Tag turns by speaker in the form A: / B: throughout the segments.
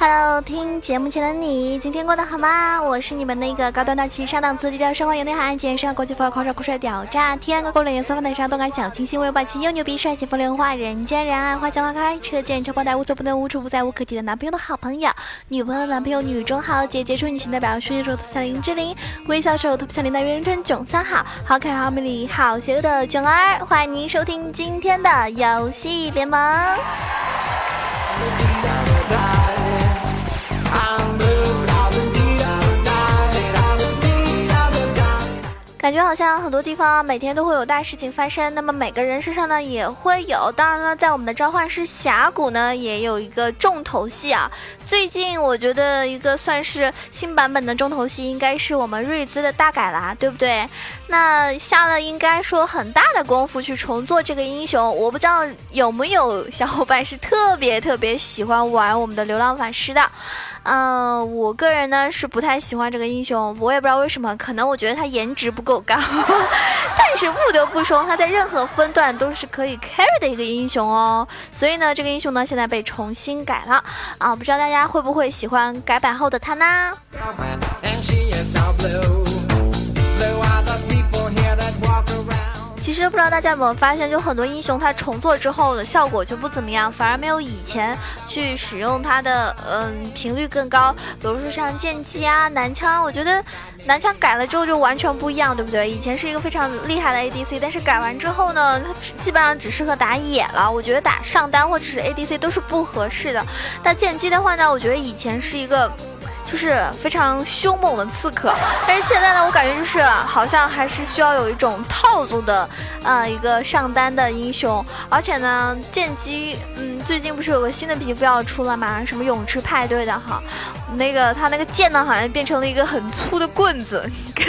A: Hello，听节目前的你，今天过得好吗？我是你们那个高端大气上档次、低调奢华有内涵、健身国际范儿、狂帅酷帅屌炸天、高高冷颜色、放得上动感小清新、威霸气又牛逼、帅气风流话、人见人爱、花见花开、车见车爆胎、无所不能、无处不在、无可替代男朋友的好朋友、女朋友的男朋友、女中豪杰、杰出女性代表、书记手特别像林志玲、微笑手特别像林黛玉、人称囧三好、好可爱、好美丽、好邪恶的囧儿。欢迎您收听今天的游戏联盟。感觉好像很多地方每天都会有大事情发生，那么每个人身上呢也会有。当然了，在我们的召唤师峡谷呢，也有一个重头戏啊。最近我觉得一个算是新版本的重头戏，应该是我们瑞兹的大改啦，对不对？那下了应该说很大的功夫去重做这个英雄。我不知道有没有小伙伴是特别特别喜欢玩我们的流浪法师的。嗯，我个人呢是不太喜欢这个英雄，我也不知道为什么，可能我觉得他颜值不够高。但是不得不说，他在任何分段都是可以 carry 的一个英雄哦。所以呢，这个英雄呢现在被重新改了啊，不知道大家会不会喜欢改版后的他呢？其实不知道大家有没有发现，就很多英雄它重做之后的效果就不怎么样，反而没有以前去使用它的嗯频率更高。比如说像剑姬啊、男枪，我觉得男枪改了之后就完全不一样，对不对？以前是一个非常厉害的 ADC，但是改完之后呢，它基本上只适合打野了。我觉得打上单或者是 ADC 都是不合适的。那剑姬的话呢，我觉得以前是一个。就是非常凶猛的刺客，但是现在呢，我感觉就是好像还是需要有一种套路的，呃，一个上单的英雄。而且呢，剑姬，嗯，最近不是有个新的皮肤要出了吗？什么泳池派对的哈，那个他那个剑呢，好像变成了一个很粗的棍子，跟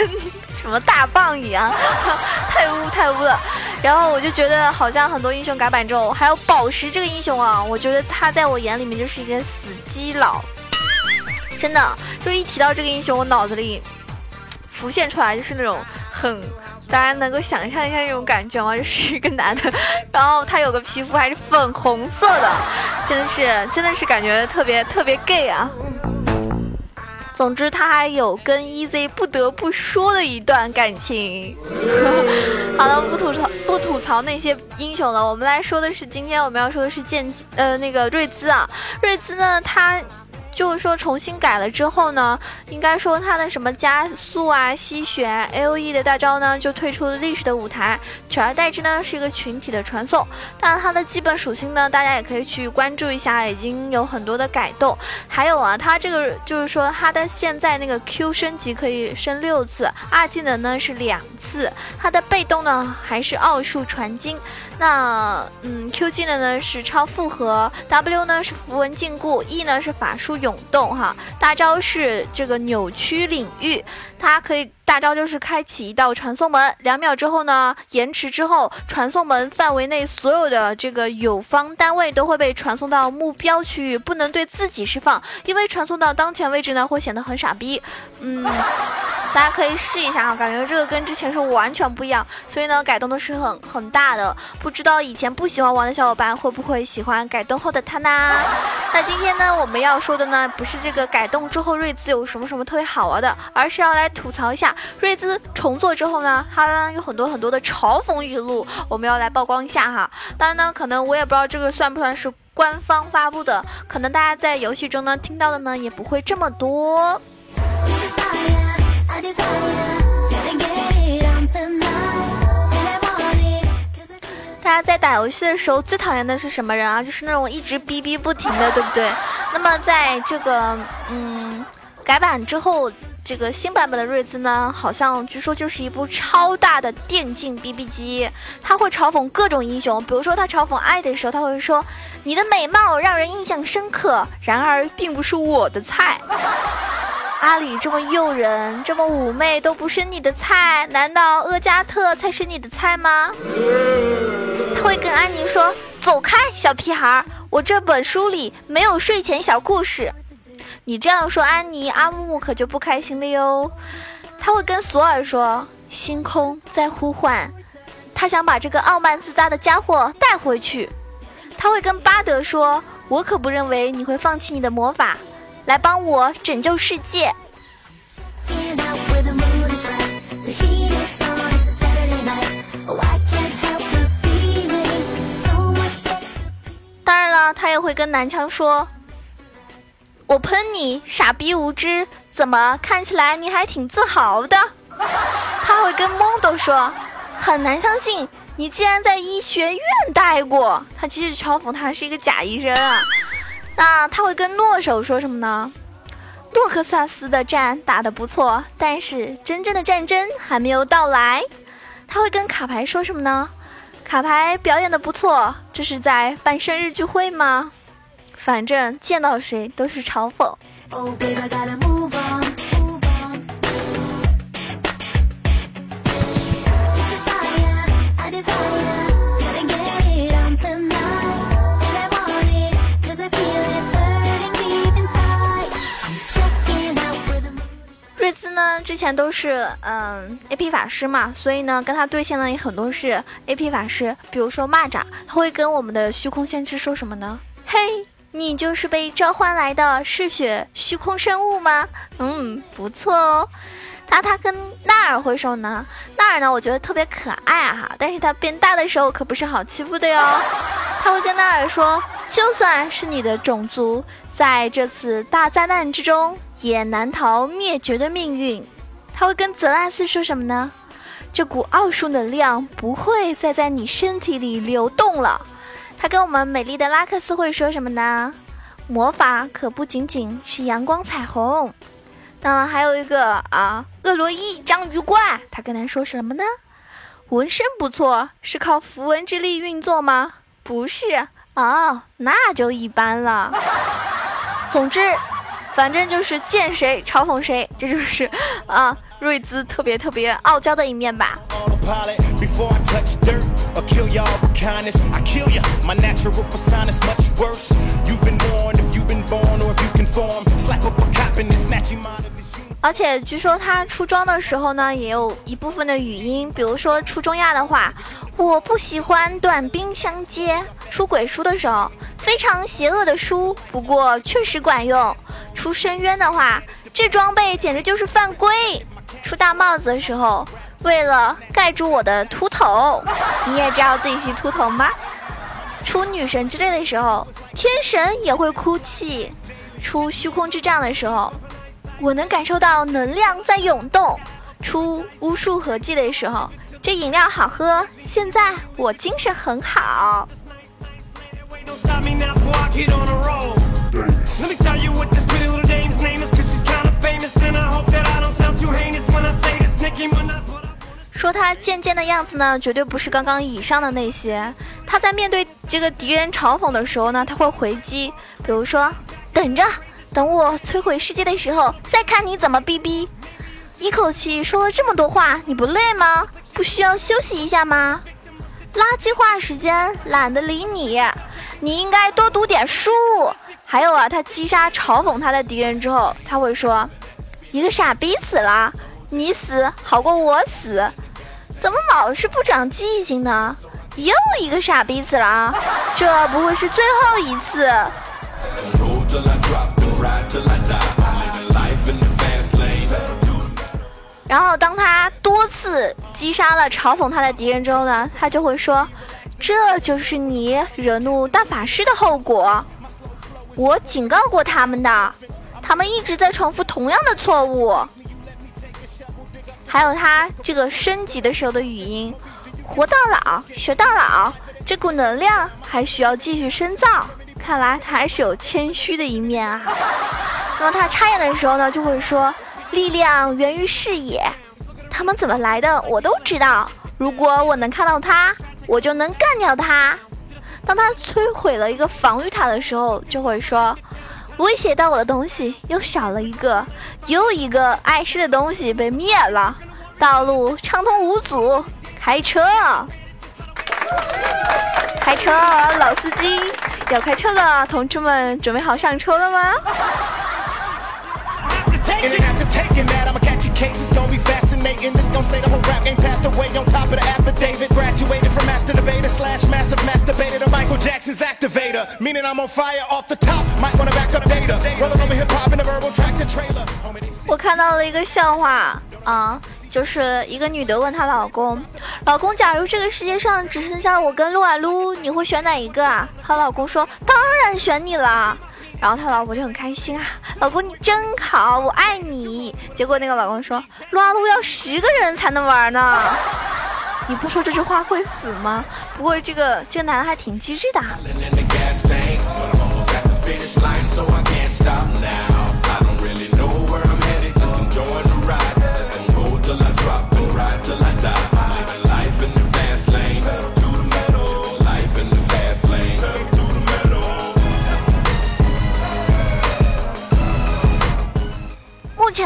A: 什么大棒一样，太污太污了。然后我就觉得好像很多英雄改版之后，还有宝石这个英雄啊，我觉得他在我眼里面就是一个死基佬。真的，就一提到这个英雄，我脑子里浮现出来就是那种很，大家能够想象一下那种感觉吗？就是一个男的，然后他有个皮肤还是粉红色的，真的是，真的是感觉特别 特别 gay 啊。总之，他还有跟 EZ 不得不说的一段感情。好了，不吐槽不吐槽那些英雄了，我们来说的是今天我们要说的是剑呃那个瑞兹啊，瑞兹呢他。就是说重新改了之后呢，应该说它的什么加速啊、吸血、啊 A O E 的大招呢，就退出了历史的舞台，取而代之呢是一个群体的传送。但，它的基本属性呢，大家也可以去关注一下，已经有很多的改动。还有啊，它这个就是说它的现在那个 Q 升级可以升六次，二技能呢是两次，它的被动呢还是奥数传经。那嗯，Q 技能呢是超复合，W 呢是符文禁锢，E 呢是法术。涌动哈，大招是这个扭曲领域，它可以。大招就是开启一道传送门，两秒之后呢，延迟之后，传送门范围内所有的这个友方单位都会被传送到目标区域，不能对自己释放，因为传送到当前位置呢会显得很傻逼。嗯，大家可以试一下啊，感觉这个跟之前是完全不一样，所以呢改动的是很很大的。不知道以前不喜欢玩的小伙伴会不会喜欢改动后的他呢？那今天呢我们要说的呢不是这个改动之后瑞兹有什么什么特别好玩的，而是要来吐槽一下。瑞兹重做之后呢，它有很多很多的嘲讽语录，我们要来曝光一下哈。当然呢，可能我也不知道这个算不算是官方发布的，可能大家在游戏中呢听到的呢也不会这么多。大家在打游戏的时候最讨厌的是什么人啊？就是那种一直哔哔不停的，对不对？那么在这个嗯改版之后。这个新版本的瑞兹呢，好像据说就是一部超大的电竞 BB 机，他会嘲讽各种英雄，比如说他嘲讽爱的时候，他会说：“你的美貌让人印象深刻，然而并不是我的菜。”阿里这么诱人，这么妩媚，都不是你的菜，难道厄加特才是你的菜吗？他会跟安妮说：“走开，小屁孩，我这本书里没有睡前小故事。你这样说，安妮、阿木可就不开心了哟。他会跟索尔说：“星空在呼唤，他想把这个傲慢自大的家伙带回去。”他会跟巴德说：“我可不认为你会放弃你的魔法，来帮我拯救世界。”当然了，他也会跟南墙说：“我喷你，傻逼无知！怎么看起来你还挺自豪的？” 他会跟蒙多说：“很难相信你竟然在医学院待过。”他其实嘲讽他是一个假医生啊。那他会跟诺手说什么呢？诺克萨斯的战打得不错，但是真正的战争还没有到来。他会跟卡牌说什么呢？卡牌表演的不错，这是在办生日聚会吗？反正见到谁都是嘲讽。之前都是嗯 A P 法师嘛，所以呢跟他对线的也很多是 A P 法师，比如说蚂蚱，他会跟我们的虚空先知说什么呢？嘿，你就是被召唤来的嗜血虚空生物吗？嗯，不错哦。那他跟纳尔会说呢？纳尔呢，我觉得特别可爱哈，但是他变大的时候可不是好欺负的哟。他会跟纳尔说，就算是你的种族，在这次大灾难之中。也难逃灭绝的命运。他会跟泽拉斯说什么呢？这股奥数能量不会再在你身体里流动了。他跟我们美丽的拉克斯会说什么呢？魔法可不仅仅是阳光彩虹。那么还有一个啊，厄罗伊章鱼怪，他跟他说什么呢？纹身不错，是靠符文之力运作吗？不是哦，那就一般了。总之。反正就是见谁嘲讽谁，这就是啊，瑞兹特别特别傲娇的一面吧。而且据说他出装的时候呢，也有一部分的语音，比如说出中亚的话，我不喜欢短兵相接。出鬼书的时候，非常邪恶的书，不过确实管用。出深渊的话，这装备简直就是犯规。出大帽子的时候，为了盖住我的秃头，你也知道自己是秃头吗？出女神之泪的时候，天神也会哭泣；出虚空之杖的时候，我能感受到能量在涌动；出巫术合剂的时候，这饮料好喝，现在我精神很好。
B: Let me
C: tell you what this pretty little dame's name is, cause she's kind of famous and I hope that
A: 说他贱贱的样子呢，绝对不是刚刚以上的那些。他在面对这个敌人嘲讽的时候呢，他会回击，比如说，等着，等我摧毁世界的时候，再看你怎么逼逼。一口气说了这么多话，你不累吗？不需要休息一下吗？垃圾话时间，懒得理你。你应该多读点书。还有啊，他击杀嘲讽他的敌人之后，他会说：“一个傻逼死了，你死好过我死，怎么老是不长记性呢？又一个傻逼死了，这不会是最后一次。”然后当他多次击杀了嘲讽他的敌人之后呢，他就会说：“这就是你惹怒大法师的后果。”我警告过他们的，他们一直在重复同样的错误。还有他这个升级的时候的语音，活到老学到老，这股能量还需要继续深造。看来他还是有谦虚的一面啊。那么他插眼的时候呢，就会说：“力量源于视野，他们怎么来的我都知道。如果我能看到他，我就能干掉他。”当他摧毁了一个防御塔的时候，就会说：“威胁到我的东西又少了一个，又一个碍事的东西被灭了，道路畅通无阻。开车，开车，老司机，要开车了，同志们，准备好上车了吗？看到了一个笑话啊。就是一个女的问她老公：“老公，假如这个世界上只剩下我跟撸啊撸，你会选哪一个啊？”她老公说：“当然选你了。”然后她老婆就很开心啊：“老公你真好，我爱你。”结果那个老公说：“撸啊撸要十个人才能玩呢，你不说这句话会死吗？”不过这个这个男的还挺机智的。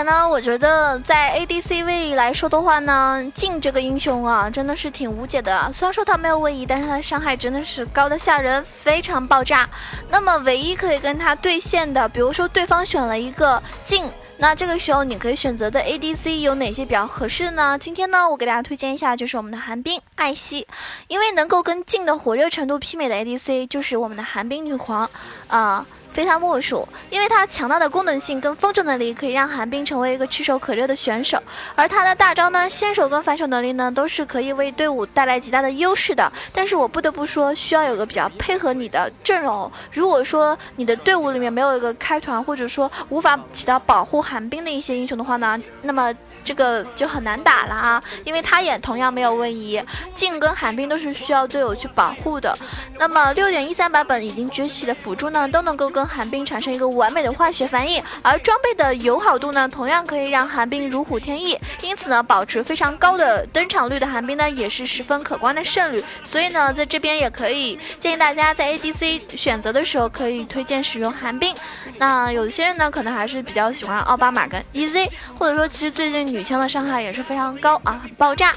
A: 呢，我觉得在 ADC 位来说的话呢，静这个英雄啊，真的是挺无解的。虽然说他没有位移，但是他的伤害真的是高的吓人，非常爆炸。那么唯一可以跟他对线的，比如说对方选了一个静，那这个时候你可以选择的 ADC 有哪些比较合适的呢？今天呢，我给大家推荐一下，就是我们的寒冰艾希，因为能够跟静的火热程度媲美的 ADC，就是我们的寒冰女皇啊。非他莫属，因为他强大的功能性跟风筝能力可以让寒冰成为一个炙手可热的选手，而他的大招呢，先手跟反手能力呢，都是可以为队伍带来极大的优势的。但是我不得不说，需要有个比较配合你的阵容。如果说你的队伍里面没有一个开团，或者说无法起到保护寒冰的一些英雄的话呢，那么。这个就很难打了啊，因为他也同样没有位移，镜跟寒冰都是需要队友去保护的。那么六点一三版本已经崛起的辅助呢，都能够跟寒冰产生一个完美的化学反应，而装备的友好度呢，同样可以让寒冰如虎添翼。因此呢，保持非常高的登场率的寒冰呢，也是十分可观的胜率。所以呢，在这边也可以建议大家在 ADC 选择的时候，可以推荐使用寒冰。那有些人呢，可能还是比较喜欢奥巴马跟 EZ，或者说其实最近。女枪的伤害也是非常高啊，很爆炸，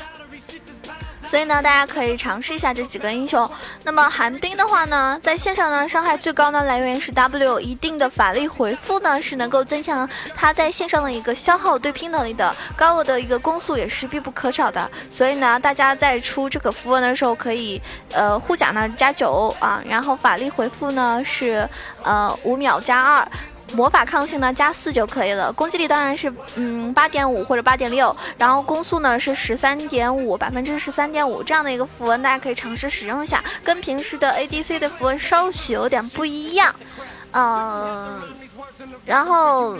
A: 所以呢，大家可以尝试一下这几个英雄。那么寒冰的话呢，在线上呢，伤害最高的来源是 W，一定的法力回复呢是能够增强他在线上的一个消耗对拼能力的，高额的一个攻速也是必不可少的。所以呢，大家在出这个符文的时候，可以呃护甲呢加九啊，然后法力回复呢是呃五秒加二。魔法抗性呢加四就可以了，攻击力当然是嗯八点五或者八点六，然后攻速呢是十三点五百分之十三点五这样的一个符文，大家可以尝试使用一下，跟平时的 ADC 的符文稍许有点不一样，嗯，然后。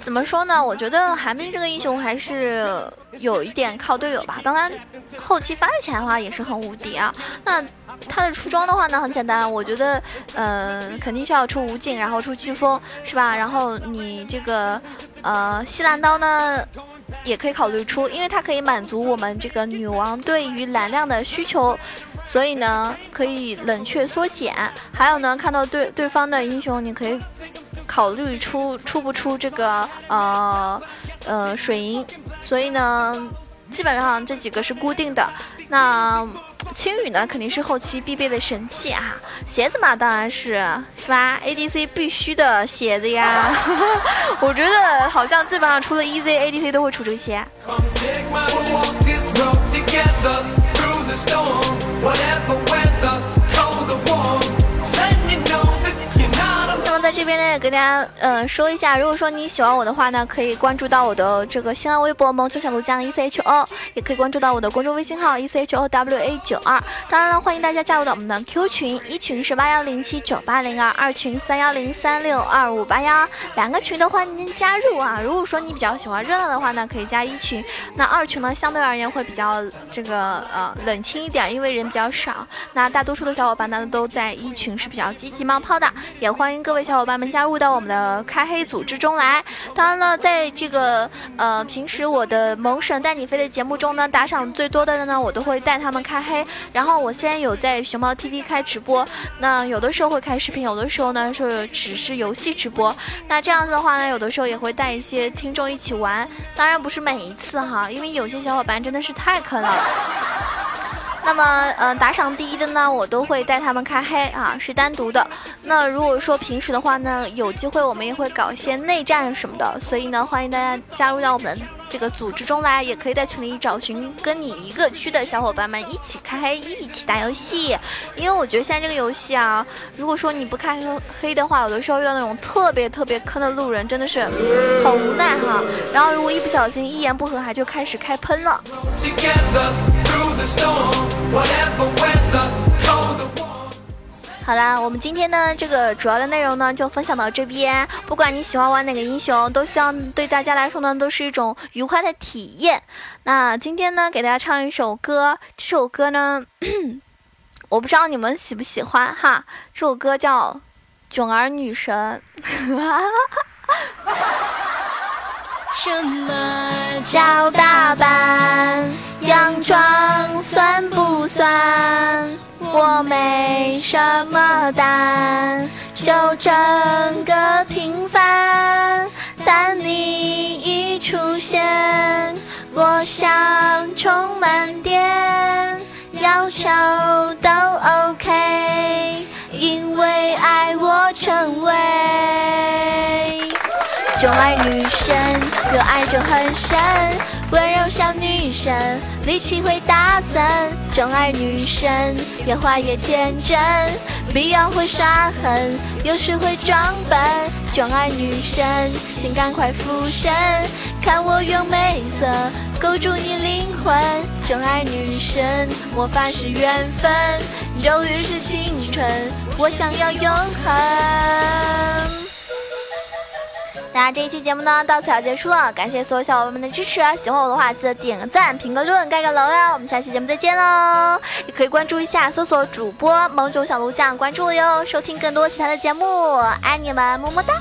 A: 怎么说呢？我觉得寒冰这个英雄还是有一点靠队友吧。当然，后期发育起来的话也是很无敌啊。那他的出装的话呢，很简单，我觉得，呃，肯定是要出无尽，然后出飓风，是吧？然后你这个，呃，吸蓝刀呢，也可以考虑出，因为它可以满足我们这个女王对于蓝量的需求，所以呢，可以冷却缩减。还有呢，看到对对方的英雄，你可以。考虑出出不出这个呃呃水银，所以呢，基本上这几个是固定的。那青雨呢，肯定是后期必备的神器啊。鞋子嘛，当然是是吧？ADC 必须的鞋子呀。我觉得好像基本上出了 EZ，ADC 都会出这个鞋。storm, whatever weather. 在这边呢，也跟大家呃说一下，如果说你喜欢我的话呢，可以关注到我的这个新浪微博萌九小鹿酱 E C H O，也可以关注到我的公众微信号 E C H O W A 九二。当然了，欢迎大家加入到我们的 Q 群，一群是八幺零七九八零二，二群三幺零三六二五八幺，两个群的欢迎加入啊。如果说你比较喜欢热闹的话呢，可以加一群。那二群呢，相对而言会比较这个呃冷清一点，因为人比较少。那大多数的小伙伴呢都在一群是比较积极冒泡的，也欢迎各位小。小伙伴们加入到我们的开黑组之中来。当然了，在这个呃平时我的萌神带你飞的节目中呢，打赏最多的呢，我都会带他们开黑。然后我现在有在熊猫 TV 开直播，那有的时候会开视频，有的时候呢是只是游戏直播。那这样子的话呢，有的时候也会带一些听众一起玩。当然不是每一次哈，因为有些小伙伴真的是太坑了。那么，嗯，打赏第一的呢，我都会带他们开黑啊，是单独的。那如果说平时的话呢，有机会我们也会搞一些内战什么的，所以呢，欢迎大家加入到我们。这个组织中来，也可以在群里找寻跟你一个区的小伙伴们一起开黑，一起打游戏。因为我觉得现在这个游戏啊，如果说你不开黑的话，有的时候遇到那种特别特别坑的路人，真的是很无奈哈。然后如果一不小心一言不合，还就开始开喷了。好啦，我们今天呢这个主要的内容呢就分享到这边。不管你喜欢玩哪个英雄，都希望对大家来说呢都是一种愉快的体验。那今天呢给大家唱一首歌，这首歌呢 我不知道你们喜不喜欢哈。这首歌叫《囧儿女神》。什么叫打扮？洋装算不算？我没什么胆，就整个平凡。但你一出现，我想充满电，要求都 OK，因为爱我成为钟爱女神，热爱就很深。小女生，力气会大增。钟爱女神，越花越天真。必要会耍狠，有时会装笨。钟爱女神，请赶快附身，看我用美色勾住你灵魂。钟爱女神，魔法是缘分，咒语是青春，我想要永恒。那这一期节目呢，到此要结束了。感谢所有小伙伴们的支持，喜欢我的话记得点个赞、评个论、盖个楼呀！我们下期节目再见喽！也可以关注一下，搜索主播萌囧小炉酱，关注我哟，收听更多其他的节目。爱你们，么么哒！